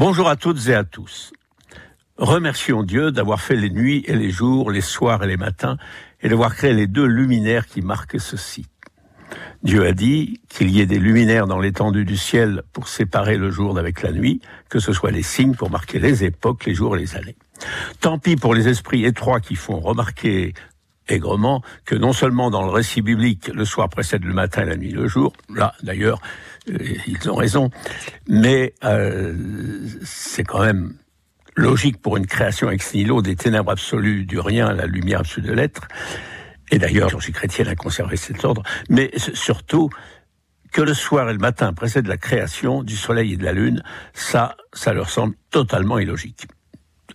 Bonjour à toutes et à tous. Remercions Dieu d'avoir fait les nuits et les jours, les soirs et les matins, et d'avoir créé les deux luminaires qui marquent ceci. Dieu a dit qu'il y ait des luminaires dans l'étendue du ciel pour séparer le jour d'avec la nuit, que ce soit les signes pour marquer les époques, les jours et les années. Tant pis pour les esprits étroits qui font remarquer aigrement que non seulement dans le récit biblique, le soir précède le matin et la nuit le jour, là d'ailleurs, euh, ils ont raison, mais euh, c'est quand même logique pour une création ex nihilo des ténèbres absolues du rien à la lumière absolue de l'être. Et d'ailleurs, je suis chrétienne à conserver cet ordre, mais surtout que le soir et le matin précèdent la création du soleil et de la lune, ça, ça leur semble totalement illogique.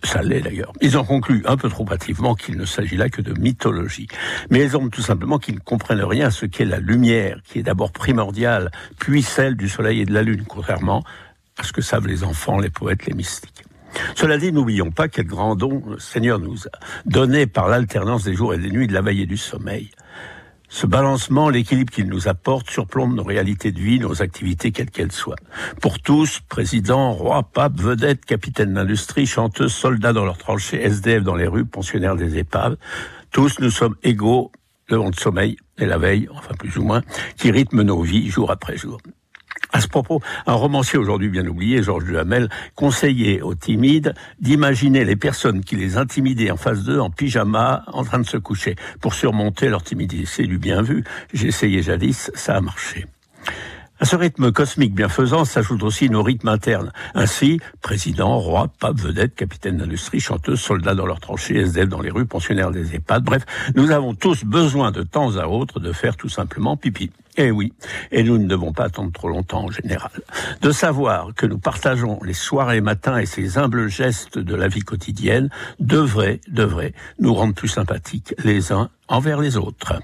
Ça l'est d'ailleurs. Ils ont conclu un peu trop hâtivement qu'il ne s'agit là que de mythologie. Mais ils ont tout simplement qu'ils ne comprennent rien à ce qu'est la lumière, qui est d'abord primordiale, puis celle du soleil et de la lune, contrairement à ce que savent les enfants, les poètes, les mystiques. Cela dit, n'oublions pas quel grand don le Seigneur nous a donné par l'alternance des jours et des nuits, de la veille et du sommeil. Ce balancement, l'équilibre qu'il nous apporte, surplombe nos réalités de vie, nos activités, quelles qu'elles soient. Pour tous, présidents, rois, papes, vedettes, capitaines d'industrie, chanteuses, soldats dans leurs tranchées, SDF dans les rues, pensionnaires des épaves, tous nous sommes égaux devant le sommeil et la veille, enfin plus ou moins, qui rythment nos vies jour après jour. À ce propos, un romancier aujourd'hui bien oublié, Georges Duhamel, conseillait aux timides d'imaginer les personnes qui les intimidaient en face d'eux en pyjama en train de se coucher pour surmonter leur timidité. C'est du bien vu. J'ai essayé jadis, ça a marché. À ce rythme cosmique bienfaisant s'ajoutent aussi nos rythmes internes. Ainsi, président, roi, pape, vedette, capitaine d'industrie, chanteuse, soldats dans leurs tranchées, SDF dans les rues, pensionnaires des EHPAD, bref, nous avons tous besoin de temps à autre de faire tout simplement pipi. Eh oui, et nous ne devons pas attendre trop longtemps en général. De savoir que nous partageons les soirs et matins et ces humbles gestes de la vie quotidienne devrait, devrait nous rendre plus sympathiques les uns envers les autres.